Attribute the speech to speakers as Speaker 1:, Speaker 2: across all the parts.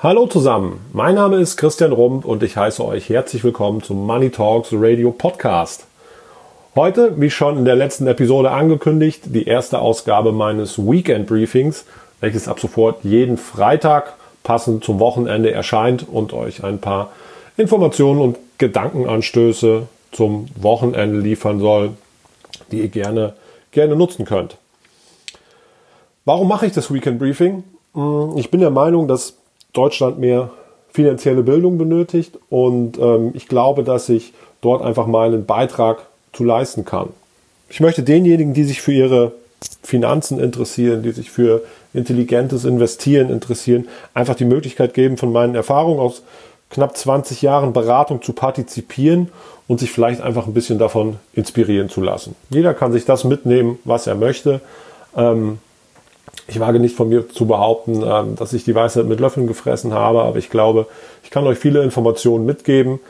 Speaker 1: Hallo zusammen, mein Name ist Christian Rump und ich heiße euch herzlich willkommen zum Money Talks Radio Podcast. Heute, wie schon in der letzten Episode angekündigt, die erste Ausgabe meines Weekend Briefings, welches ab sofort jeden Freitag passend zum Wochenende erscheint und euch ein paar Informationen und Gedankenanstöße zum Wochenende liefern soll, die ihr gerne, gerne nutzen könnt. Warum mache ich das Weekend Briefing? Hm, ich bin der Meinung, dass Deutschland mehr finanzielle Bildung benötigt und ähm, ich glaube, dass ich dort einfach meinen Beitrag zu leisten kann. Ich möchte denjenigen, die sich für ihre Finanzen interessieren, die sich für intelligentes Investieren interessieren, einfach die Möglichkeit geben, von meinen Erfahrungen aus knapp 20 Jahren Beratung zu partizipieren und sich vielleicht einfach ein bisschen davon inspirieren zu lassen. Jeder kann sich das mitnehmen, was er möchte. Ähm, ich wage nicht von mir zu behaupten, ähm, dass ich die Weisheit mit Löffeln gefressen habe, aber ich glaube, ich kann euch viele Informationen mitgeben,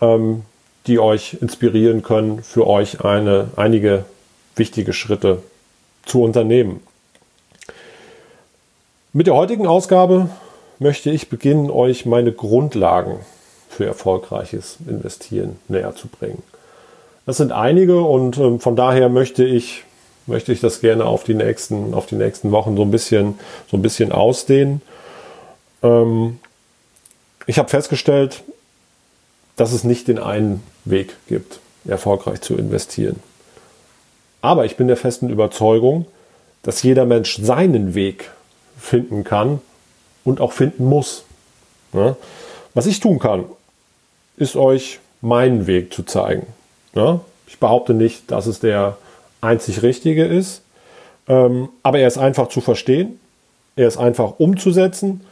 Speaker 1: ähm, die euch inspirieren können, für euch eine, einige wichtige Schritte zu unternehmen. Mit der heutigen Ausgabe möchte ich beginnen, euch meine Grundlagen für erfolgreiches Investieren näher zu bringen. Das sind einige und ähm, von daher möchte ich möchte ich das gerne auf die nächsten, auf die nächsten Wochen so ein bisschen, so ein bisschen ausdehnen. Ähm, ich habe festgestellt, dass es nicht den einen Weg gibt, erfolgreich zu investieren. Aber ich bin der festen Überzeugung, dass jeder Mensch seinen Weg finden kann und auch finden muss. Ja? Was ich tun kann, ist euch meinen Weg zu zeigen. Ja? Ich behaupte nicht, dass es der einzig Richtige ist. Ähm, aber er ist einfach zu verstehen, er ist einfach umzusetzen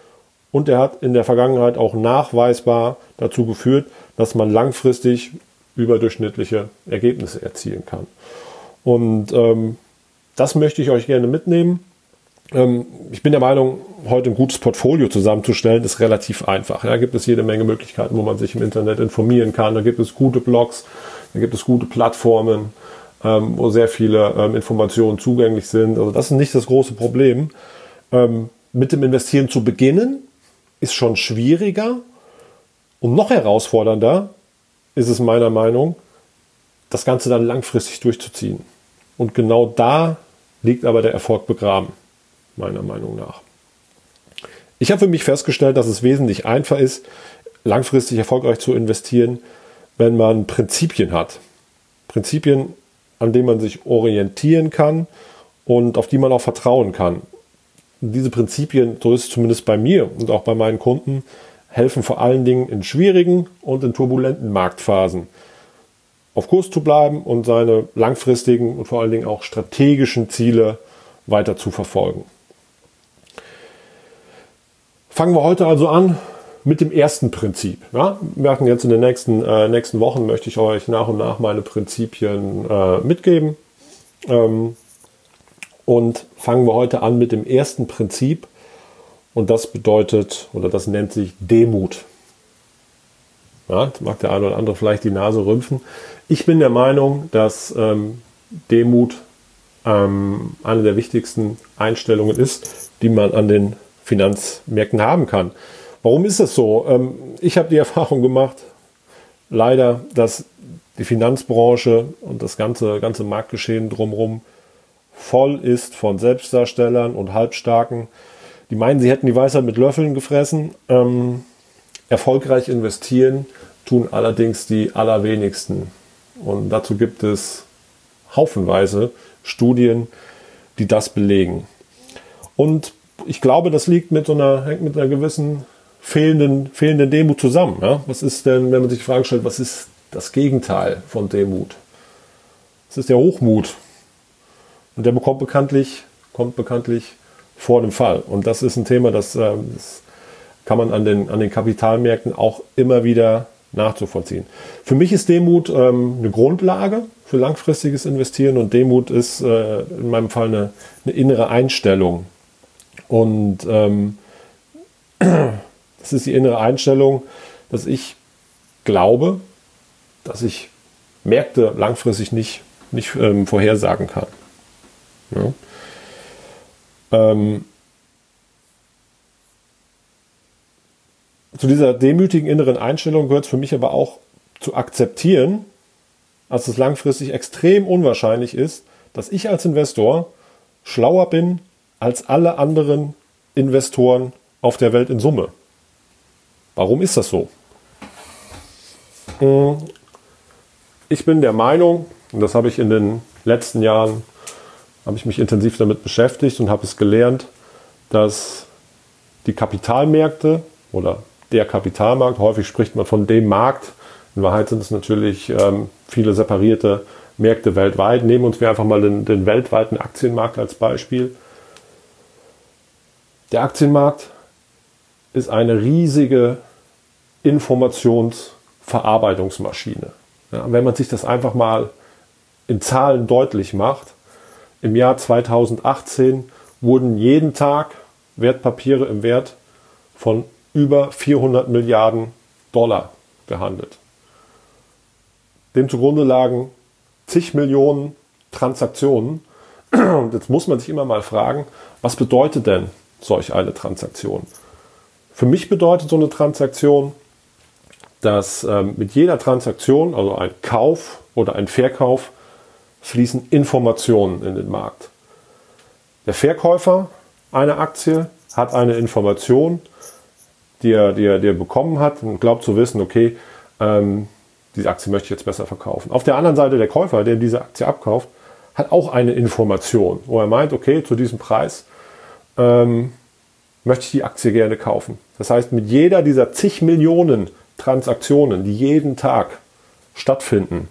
Speaker 1: und er hat in der Vergangenheit auch nachweisbar dazu geführt, dass man langfristig überdurchschnittliche Ergebnisse erzielen kann. Und ähm, das möchte ich euch gerne mitnehmen. Ähm, ich bin der Meinung, heute ein gutes Portfolio zusammenzustellen, ist relativ einfach. Da gibt es jede Menge Möglichkeiten, wo man sich im Internet informieren kann. Da gibt es gute Blogs, da gibt es gute Plattformen ähm, wo sehr viele ähm, Informationen zugänglich sind. Also das ist nicht das große Problem. Ähm, mit dem Investieren zu beginnen ist schon schwieriger und noch herausfordernder ist es meiner Meinung, das Ganze dann langfristig durchzuziehen. Und genau da liegt aber der Erfolg begraben, meiner Meinung nach. Ich habe für mich festgestellt, dass es wesentlich einfacher ist, langfristig erfolgreich zu investieren, wenn man Prinzipien hat. Prinzipien an dem man sich orientieren kann und auf die man auch vertrauen kann. diese Prinzipien, so ist es zumindest bei mir und auch bei meinen Kunden, helfen vor allen Dingen in schwierigen und in turbulenten Marktphasen auf Kurs zu bleiben und seine langfristigen und vor allen Dingen auch strategischen Ziele weiter zu verfolgen. Fangen wir heute also an mit dem ersten Prinzip. Ja, wir merken jetzt in den nächsten, äh, nächsten Wochen möchte ich euch nach und nach meine Prinzipien äh, mitgeben. Ähm, und fangen wir heute an mit dem ersten Prinzip. Und das bedeutet, oder das nennt sich Demut. Ja, mag der eine oder andere vielleicht die Nase rümpfen. Ich bin der Meinung, dass ähm, Demut ähm, eine der wichtigsten Einstellungen ist, die man an den Finanzmärkten haben kann. Warum ist das so? Ähm, ich habe die Erfahrung gemacht, leider, dass die Finanzbranche und das ganze, ganze Marktgeschehen drumherum voll ist von Selbstdarstellern und Halbstarken, die meinen, sie hätten die Weisheit mit Löffeln gefressen. Ähm, erfolgreich investieren tun allerdings die allerwenigsten. Und dazu gibt es haufenweise Studien, die das belegen. Und ich glaube, das liegt mit so einer, hängt mit einer gewissen fehlenden, fehlenden Demut zusammen. Ja? Was ist denn, wenn man sich die Frage stellt, was ist das Gegenteil von Demut? Es ist der Hochmut. Und der bekommt bekanntlich, kommt bekanntlich vor dem Fall. Und das ist ein Thema, das, äh, das kann man an den, an den Kapitalmärkten auch immer wieder nachzuvollziehen. Für mich ist Demut ähm, eine Grundlage für langfristiges Investieren und Demut ist äh, in meinem Fall eine, eine innere Einstellung. Und ähm, Das ist die innere Einstellung, dass ich glaube, dass ich Märkte langfristig nicht, nicht ähm, vorhersagen kann. Ja. Ähm, zu dieser demütigen inneren Einstellung gehört es für mich aber auch zu akzeptieren, dass es langfristig extrem unwahrscheinlich ist, dass ich als Investor schlauer bin als alle anderen Investoren auf der Welt in Summe. Warum ist das so? Hm, ich bin der Meinung, und das habe ich in den letzten Jahren, habe ich mich intensiv damit beschäftigt und habe es gelernt, dass die Kapitalmärkte oder der Kapitalmarkt, häufig spricht man von dem Markt, in Wahrheit sind es natürlich ähm, viele separierte Märkte weltweit. Nehmen uns wir einfach mal den, den weltweiten Aktienmarkt als Beispiel. Der Aktienmarkt ist eine riesige Informationsverarbeitungsmaschine. Ja, wenn man sich das einfach mal in Zahlen deutlich macht, im Jahr 2018 wurden jeden Tag Wertpapiere im Wert von über 400 Milliarden Dollar gehandelt. Dem zugrunde lagen zig Millionen Transaktionen. Und jetzt muss man sich immer mal fragen, was bedeutet denn solch eine Transaktion? Für mich bedeutet so eine Transaktion, dass ähm, mit jeder Transaktion, also ein Kauf oder ein Verkauf, fließen Informationen in den Markt. Der Verkäufer einer Aktie hat eine Information, die er, die er, die er bekommen hat und glaubt zu wissen, okay, ähm, diese Aktie möchte ich jetzt besser verkaufen. Auf der anderen Seite der Käufer, der diese Aktie abkauft, hat auch eine Information, wo er meint, okay, zu diesem Preis ähm, möchte ich die Aktie gerne kaufen. Das heißt, mit jeder dieser zig Millionen Transaktionen, die jeden Tag stattfinden,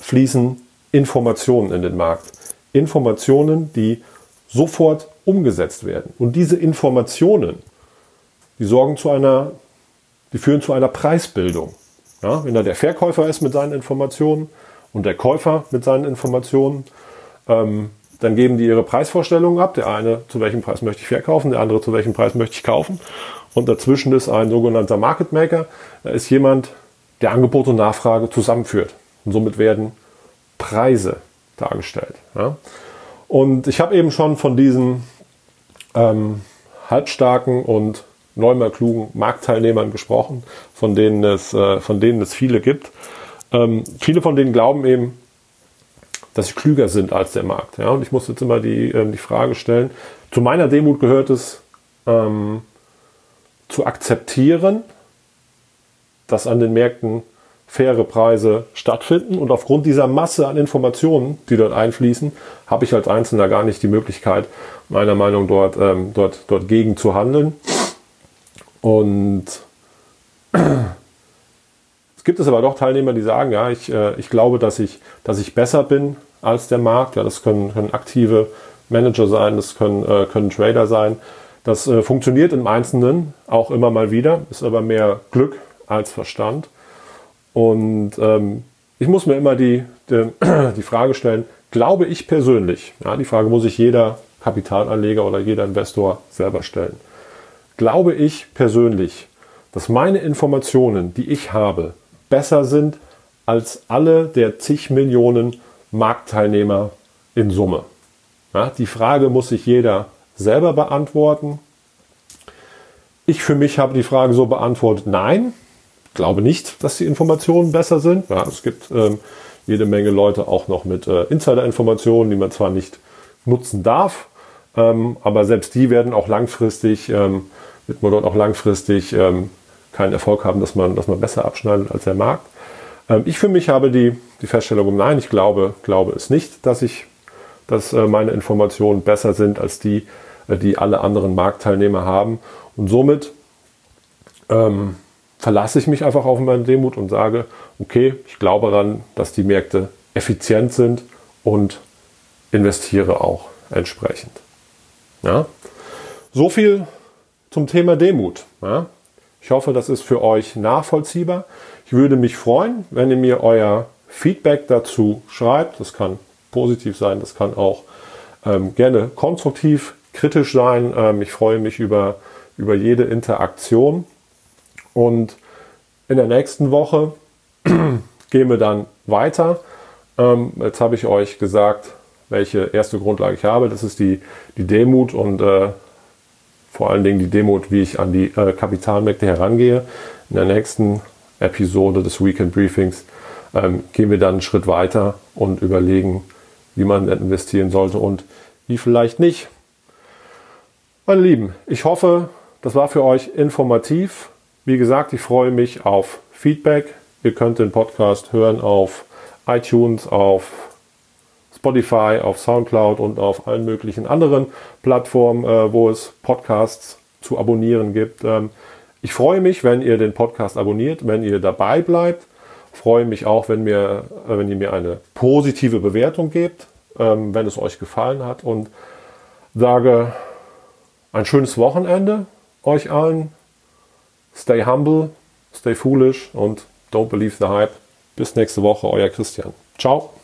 Speaker 1: fließen Informationen in den Markt. Informationen, die sofort umgesetzt werden. Und diese Informationen, die sorgen zu einer, die führen zu einer Preisbildung. Ja, wenn da der Verkäufer ist mit seinen Informationen und der Käufer mit seinen Informationen, ähm, dann geben die ihre Preisvorstellungen ab. Der eine, zu welchem Preis möchte ich verkaufen, der andere, zu welchem Preis möchte ich kaufen. Und dazwischen ist ein sogenannter Market Maker. Da ist jemand, der Angebot und Nachfrage zusammenführt. Und somit werden Preise dargestellt. Ja. Und ich habe eben schon von diesen ähm, halbstarken und neunmal klugen Marktteilnehmern gesprochen, von denen es, äh, von denen es viele gibt. Ähm, viele von denen glauben eben, dass sie klüger sind als der Markt. Ja? Und ich muss jetzt immer die, ähm, die Frage stellen, zu meiner Demut gehört es, ähm, zu akzeptieren, dass an den Märkten faire Preise stattfinden. Und aufgrund dieser Masse an Informationen, die dort einfließen, habe ich als Einzelner gar nicht die Möglichkeit, meiner Meinung dort, ähm, dort, dort gegen zu handeln. Und es gibt es aber doch Teilnehmer, die sagen, ja, ich, äh, ich glaube, dass ich, dass ich besser bin als der Markt. Ja, das können, können aktive Manager sein, das können, äh, können Trader sein. Das äh, funktioniert im Einzelnen auch immer mal wieder, ist aber mehr Glück als Verstand. Und ähm, ich muss mir immer die, die, die Frage stellen, glaube ich persönlich, ja, die Frage muss sich jeder Kapitalanleger oder jeder Investor selber stellen glaube ich persönlich, dass meine Informationen, die ich habe, besser sind als alle der zig Millionen Marktteilnehmer in Summe. Ja, die Frage muss sich jeder selber beantworten. Ich für mich habe die Frage so beantwortet, nein, glaube nicht, dass die Informationen besser sind. Ja, es gibt ähm, jede Menge Leute auch noch mit äh, Insider-Informationen, die man zwar nicht nutzen darf, ähm, aber selbst die werden auch langfristig ähm, wird man dort auch langfristig ähm, keinen Erfolg haben, dass man, dass man besser abschneidet als der Markt. Ähm, ich für mich habe die, die Feststellung, nein, ich glaube, glaube es nicht, dass ich, dass äh, meine Informationen besser sind als die, äh, die alle anderen Marktteilnehmer haben. Und somit ähm, verlasse ich mich einfach auf meine Demut und sage, okay, ich glaube daran, dass die Märkte effizient sind und investiere auch entsprechend. Ja? So viel zum Thema Demut. Ja? Ich hoffe, das ist für euch nachvollziehbar. Ich würde mich freuen, wenn ihr mir euer Feedback dazu schreibt. Das kann positiv sein, das kann auch ähm, gerne konstruktiv, kritisch sein. Ähm, ich freue mich über, über jede Interaktion. Und in der nächsten Woche gehen wir dann weiter. Ähm, jetzt habe ich euch gesagt, welche erste Grundlage ich habe. Das ist die, die Demut und äh, vor allen Dingen die Demut, wie ich an die äh, Kapitalmärkte herangehe. In der nächsten Episode des Weekend Briefings ähm, gehen wir dann einen Schritt weiter und überlegen, wie man investieren sollte und wie vielleicht nicht. Meine Lieben, ich hoffe, das war für euch informativ. Wie gesagt, ich freue mich auf Feedback. Ihr könnt den Podcast hören auf iTunes, auf Spotify, auf Soundcloud und auf allen möglichen anderen Plattformen, äh, wo es Podcasts zu abonnieren gibt. Ähm, ich freue mich, wenn ihr den Podcast abonniert, wenn ihr dabei bleibt. Freue mich auch, wenn, mir, äh, wenn ihr mir eine positive Bewertung gebt, ähm, wenn es euch gefallen hat und sage ein schönes Wochenende euch allen. Stay humble, stay foolish und don't believe the hype. Bis nächste Woche, euer Christian. Ciao.